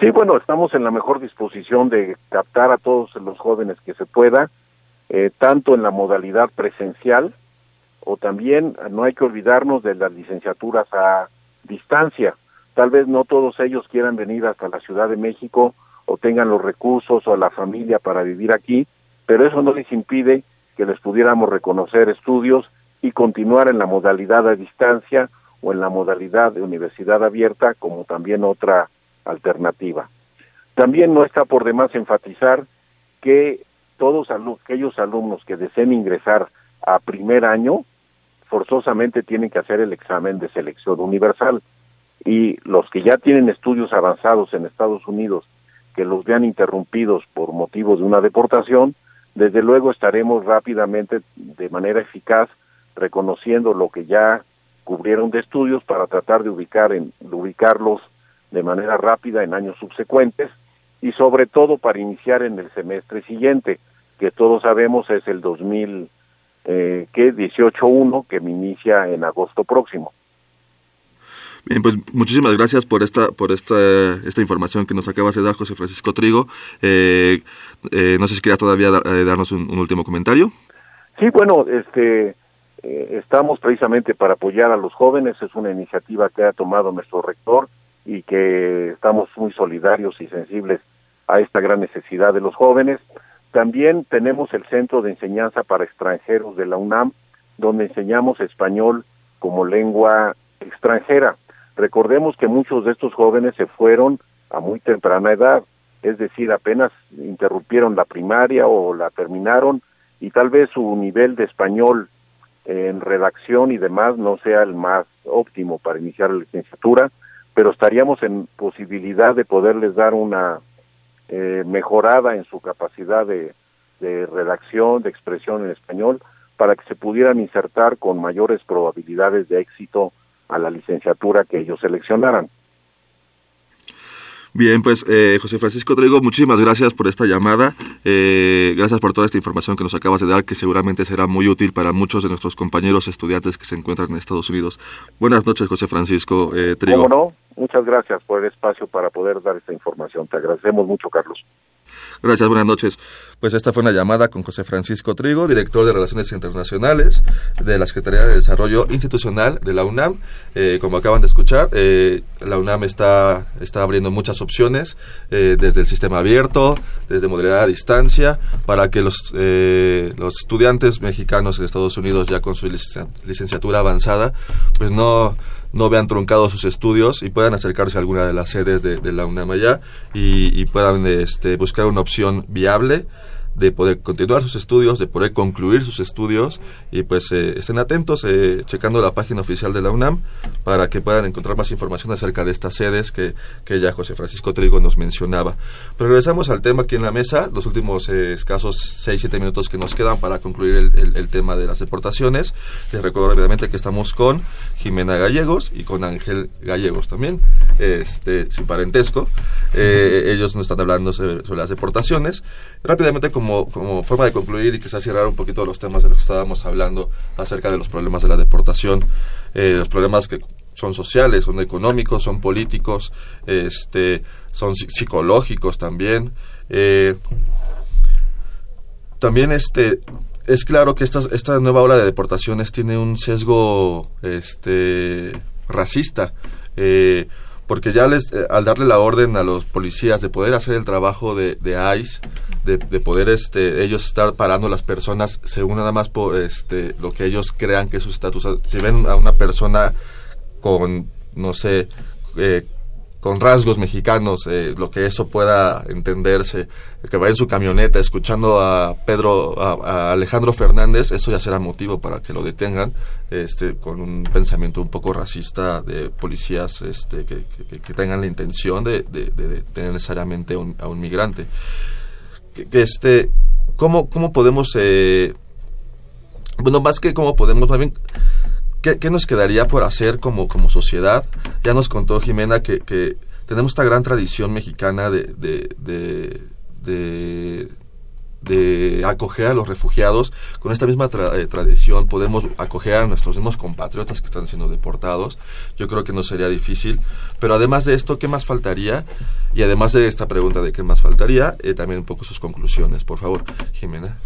Sí, bueno, estamos en la mejor disposición de captar a todos los jóvenes que se pueda, tanto en la modalidad presencial o también no hay que olvidarnos de las licenciaturas a distancia. Tal vez no todos ellos quieran venir hasta la Ciudad de México o tengan los recursos o la familia para vivir aquí, pero eso no les impide que les pudiéramos reconocer estudios y continuar en la modalidad a distancia o en la modalidad de universidad abierta como también otra alternativa. También no está por demás enfatizar que todos aquellos alumnos que deseen ingresar a primer año forzosamente tienen que hacer el examen de selección universal. Y los que ya tienen estudios avanzados en Estados Unidos que los vean interrumpidos por motivos de una deportación, desde luego estaremos rápidamente de manera eficaz reconociendo lo que ya cubrieron de estudios para tratar de ubicar en ubicarlos de manera rápida en años subsecuentes y sobre todo para iniciar en el semestre siguiente, que todos sabemos es el 2000 eh, que 18.1 que me inicia en agosto próximo. Bien, pues muchísimas gracias por esta por esta esta información que nos acabas de dar, José Francisco Trigo. Eh, eh, no sé si quería todavía dar- eh, darnos un, un último comentario. Sí, bueno, este eh, estamos precisamente para apoyar a los jóvenes, es una iniciativa que ha tomado nuestro rector y que estamos muy solidarios y sensibles a esta gran necesidad de los jóvenes. También tenemos el Centro de Enseñanza para Extranjeros de la UNAM, donde enseñamos español como lengua extranjera. Recordemos que muchos de estos jóvenes se fueron a muy temprana edad, es decir, apenas interrumpieron la primaria o la terminaron y tal vez su nivel de español en redacción y demás no sea el más óptimo para iniciar la licenciatura, pero estaríamos en posibilidad de poderles dar una eh, mejorada en su capacidad de, de redacción, de expresión en español, para que se pudieran insertar con mayores probabilidades de éxito a la licenciatura que ellos seleccionaran. Bien, pues eh, José Francisco Trigo, muchísimas gracias por esta llamada, eh, gracias por toda esta información que nos acabas de dar, que seguramente será muy útil para muchos de nuestros compañeros estudiantes que se encuentran en Estados Unidos. Buenas noches, José Francisco eh, Trigo. ¿Cómo no? Muchas gracias por el espacio para poder dar esta información. Te agradecemos mucho, Carlos. Gracias, buenas noches. Pues esta fue una llamada con José Francisco Trigo, director de Relaciones Internacionales de la Secretaría de Desarrollo Institucional de la UNAM. Eh, como acaban de escuchar, eh, la UNAM está, está abriendo muchas opciones, eh, desde el sistema abierto, desde modalidad a distancia, para que los, eh, los estudiantes mexicanos en Estados Unidos ya con su licen- licenciatura avanzada, pues no no vean truncados sus estudios y puedan acercarse a alguna de las sedes de, la UNAM allá y, y puedan este, buscar una opción viable de poder continuar sus estudios, de poder concluir sus estudios y pues eh, estén atentos eh, checando la página oficial de la UNAM para que puedan encontrar más información acerca de estas sedes que, que ya José Francisco Trigo nos mencionaba. Pero regresamos al tema aquí en la mesa, los últimos eh, escasos 6-7 minutos que nos quedan para concluir el, el- el tema de las deportaciones. Les recuerdo rápidamente que estamos con Jimena Gallegos y con Ángel Gallegos también, este, sin parentesco. Eh, ellos nos están hablando sobre, sobre las deportaciones. Rápidamente, como, forma de concluir y quizás cerrar un poquito los temas de los que estábamos hablando acerca de los problemas de la deportación, eh, los problemas que son sociales, son económicos, son políticos, este, son psi- psicológicos también. Eh, también este es claro que esta, esta nueva ola de deportaciones tiene un sesgo este racista eh, porque ya les al darle la orden a los policías de poder hacer el trabajo de, de ICE de, de poder este ellos estar parando a las personas según nada más por este lo que ellos crean que es su estatus si ven a una persona con no sé eh, con rasgos mexicanos, eh, lo que eso pueda entenderse, que vaya en su camioneta escuchando a Pedro, a, Alejandro Fernández, eso ya será motivo para que lo detengan, este, con un pensamiento un poco racista de policías, este, que, tengan la intención de, de, de detener necesariamente un, a un migrante. Este, ¿cómo, cómo podemos, eh, bueno, más que cómo podemos, más bien, ¿Qué, qué nos quedaría por hacer como, como sociedad? Ya nos contó Jimena que, que tenemos esta gran tradición mexicana de, de, de acoger a los refugiados. Con esta misma tra- eh, tradición podemos acoger a nuestros mismos compatriotas que están siendo deportados. Yo creo que no sería difícil. Pero además de esto, ¿qué más faltaría? Y además de esta pregunta de qué más faltaría, eh, también un poco sus conclusiones. Por favor, Jimena.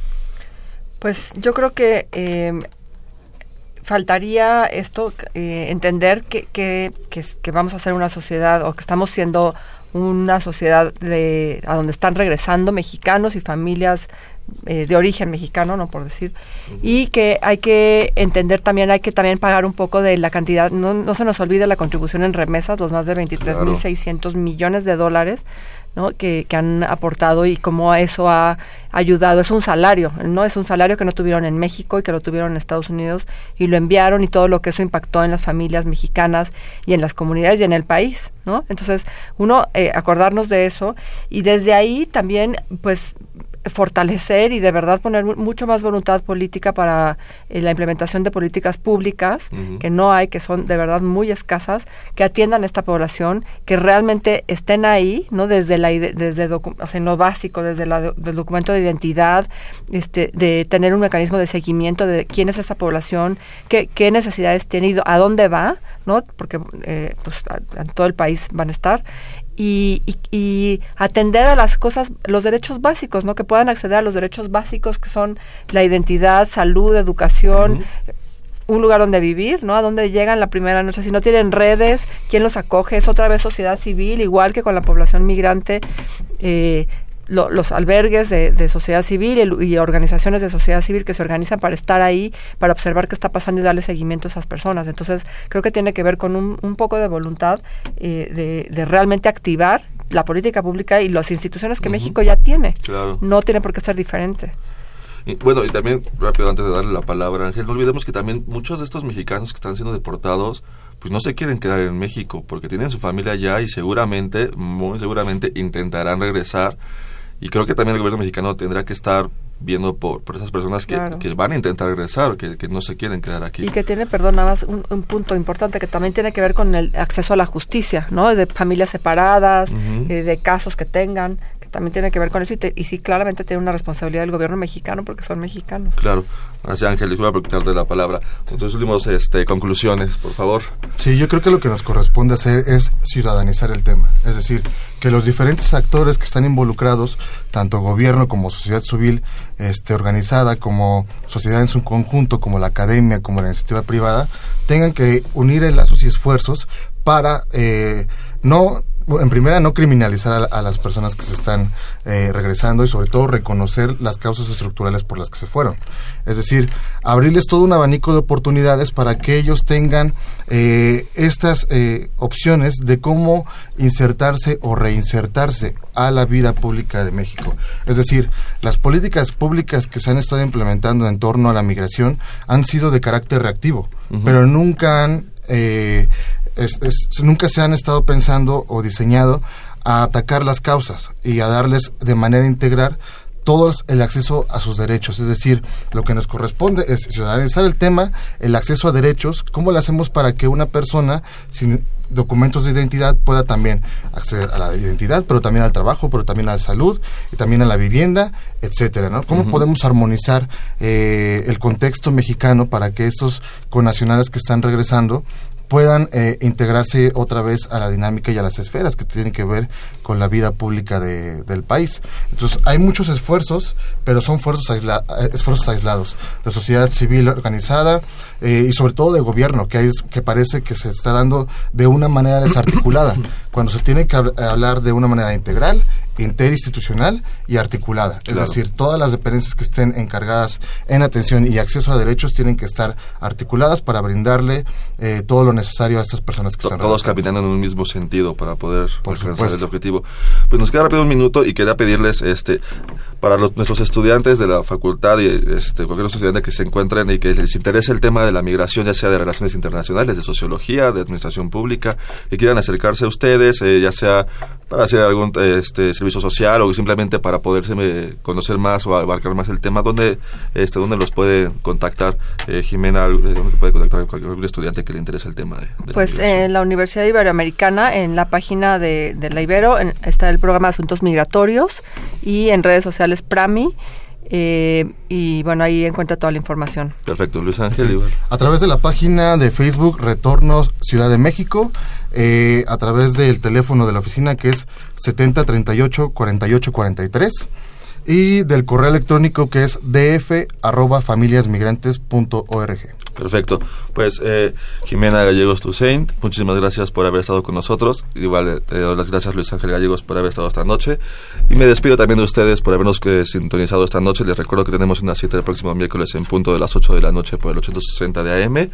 Pues yo creo que eh, faltaría esto, eh, entender que, que, que, que vamos a ser una sociedad o que estamos siendo una sociedad de, a donde están regresando mexicanos y familias eh, de origen mexicano, no por decir, y que hay que entender también, hay que también pagar un poco de la cantidad, no, no se nos olvide la contribución en remesas, los más de 23.600 millones de dólares ¿no? que, que han aportado y cómo eso ha ayudado. Es un salario, no es un salario que no tuvieron en México y que lo tuvieron en Estados Unidos y lo enviaron y todo lo que eso impactó en las familias mexicanas y en las comunidades y en el país, ¿no? Entonces, uno, eh, acordarnos de eso y desde ahí también, pues, fortalecer y de verdad poner mu- mucho más voluntad política para eh, la implementación de políticas públicas que no hay, que son de verdad muy escasas, que atiendan a esta población, que realmente estén ahí, ¿no? Desde la desde docu- o sea, en lo básico, desde la del documento de identidad, este, de tener un mecanismo de seguimiento de quién es esa población, qué, qué necesidades tiene y a dónde va, ¿no? Porque eh, pues, a- en todo el país van a estar y, y, y atender a las cosas, los derechos básicos, ¿no? Que puedan acceder a los derechos básicos que son la identidad, salud, educación, un lugar donde vivir, ¿no? A dónde llegan la primera noche. Si no tienen redes, ¿quién los acoge? Es otra vez sociedad civil, igual que con la población migrante. Eh, lo- los albergues de, de sociedad civil y, y organizaciones de sociedad civil que se organizan para estar ahí, para observar qué está pasando y darle seguimiento a esas personas. Entonces, creo que tiene que ver con un, un poco de voluntad eh, de, de realmente activar la política pública y las instituciones que. México ya tiene. Claro. No tiene por qué ser diferente. Y, bueno, y también, rápido, antes de darle la palabra a Ángel, no olvidemos que también muchos de estos mexicanos que están siendo deportados, pues no se quieren quedar en México, porque tienen su familia allá y seguramente, muy seguramente, intentarán regresar. Y creo que también el gobierno mexicano tendrá que estar viendo por, por esas personas que, Claro. que van a intentar regresar, que, que no se quieren quedar aquí. Y que tiene, perdón, nada más un, un punto importante que también tiene que ver con el acceso a la justicia, ¿no? De familias separadas, eh, de casos que tengan, también tiene que ver con eso. Y, te- y sí, claramente tiene una responsabilidad el gobierno mexicano porque son mexicanos. Claro. Gracias, Ángel. Disculpa por quitarte la palabra. Tus últimos este, conclusiones, por favor. Sí, yo creo que lo que nos corresponde hacer es ciudadanizar el tema. Es decir, que los diferentes actores que están involucrados, tanto gobierno como sociedad civil este, organizada, como sociedad en su conjunto, como la academia, como la iniciativa privada, tengan que unir lazos y esfuerzos para eh, no en primera, no criminalizar a, a las personas que se están eh, regresando y sobre todo reconocer las causas estructurales por las que se fueron. Es decir, abrirles todo un abanico de oportunidades para que ellos tengan eh, estas eh, opciones de cómo insertarse o reinsertarse a la vida pública de México. Es decir, las políticas públicas que se han estado implementando en torno a la migración han sido de carácter reactivo, pero nunca han... eh, es- es- nunca se han estado pensando o diseñado a atacar las causas y a darles de manera integral todo el acceso a sus derechos. Es decir, lo que nos corresponde es ciudadanizar el tema, el acceso a derechos, cómo lo hacemos para que una persona sin documentos de identidad pueda también acceder a la identidad, pero también al trabajo, pero también a la salud y también a la vivienda, etcétera, ¿no? ¿Cómo podemos armonizar eh, el contexto mexicano para que estos connacionales que están regresando puedan eh, integrarse otra vez a la dinámica y a las esferas que tienen que ver con la vida pública de- del país. Entonces, hay muchos esfuerzos, pero son aisla- eh, esfuerzos aislados de sociedad civil organizada eh, y sobre todo de gobierno, que, es, que parece que se está dando de una manera desarticulada, cuando se tiene que hab- hablar de una manera integral, interinstitucional y articulada. Es decir, todas las dependencias que estén encargadas en atención y acceso a derechos tienen que estar articuladas para brindarle eh, todo lo necesario a estas personas que To- están todos caminando en un mismo sentido para poder alcanzar supuesto. el objetivo. Pues nos queda rápido un minuto y quería pedirles, este, para los- nuestros estudiantes de la facultad y este, cualquier estudiante que se encuentren y que les interese el tema de la migración, ya sea de relaciones internacionales, de sociología, de administración pública, que quieran acercarse a ustedes, eh, ya sea para hacer algún este, servicio social o simplemente para poderse eh, conocer más o abarcar más el tema, ¿dónde, este, dónde los puede contactar eh, Jimena? ¿Dónde puede contactar cualquier estudiante que le interese el tema de, de la Pues migración? en la Universidad Iberoamericana, en la página de, de la Ibero, en- está el programa de asuntos migratorios y en redes sociales Prami. Eh, y bueno, ahí encuentra toda la información. Perfecto, Luis Ángel. igual. A través de la página de Facebook Retornos Ciudad de México, eh, a través del teléfono de la oficina que es 7038 48 43 y del correo electrónico que es df arroba familiasmigrantes.org. Perfecto. Pues eh, Jimena Gallegos Toussaint, muchísimas gracias por haber estado con nosotros. Igual eh, te doy las gracias Luis Ángel Gallegos por haber estado esta noche. Y me despido también de ustedes por habernos eh, sintonizado esta noche. Les recuerdo que tenemos una cita el próximo miércoles en punto de las 8 de la noche por el 860 de AM. Eh,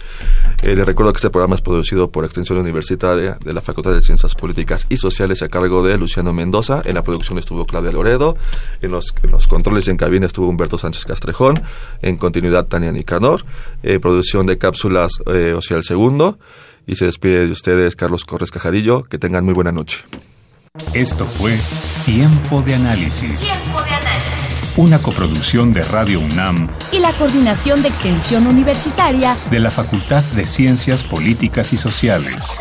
les recuerdo que este programa es producido por Extensión Universitaria de la Facultad de Ciencias Políticas y Sociales a cargo de Luciano Mendoza. En la producción estuvo Claudia Loredo. En los, controles y en cabina estuvo Humberto Sánchez Castrejón. En continuidad Tania Nicanor. En producción de cápsulas eh, Ocial Segundo. Y se despide de ustedes Carlos Corres Cajadillo. Que tengan muy buena noche. Esto fue Tiempo de Análisis. Una coproducción de Radio UNAM Y la Coordinación de Extensión Universitaria de la Facultad de Ciencias Políticas y Sociales.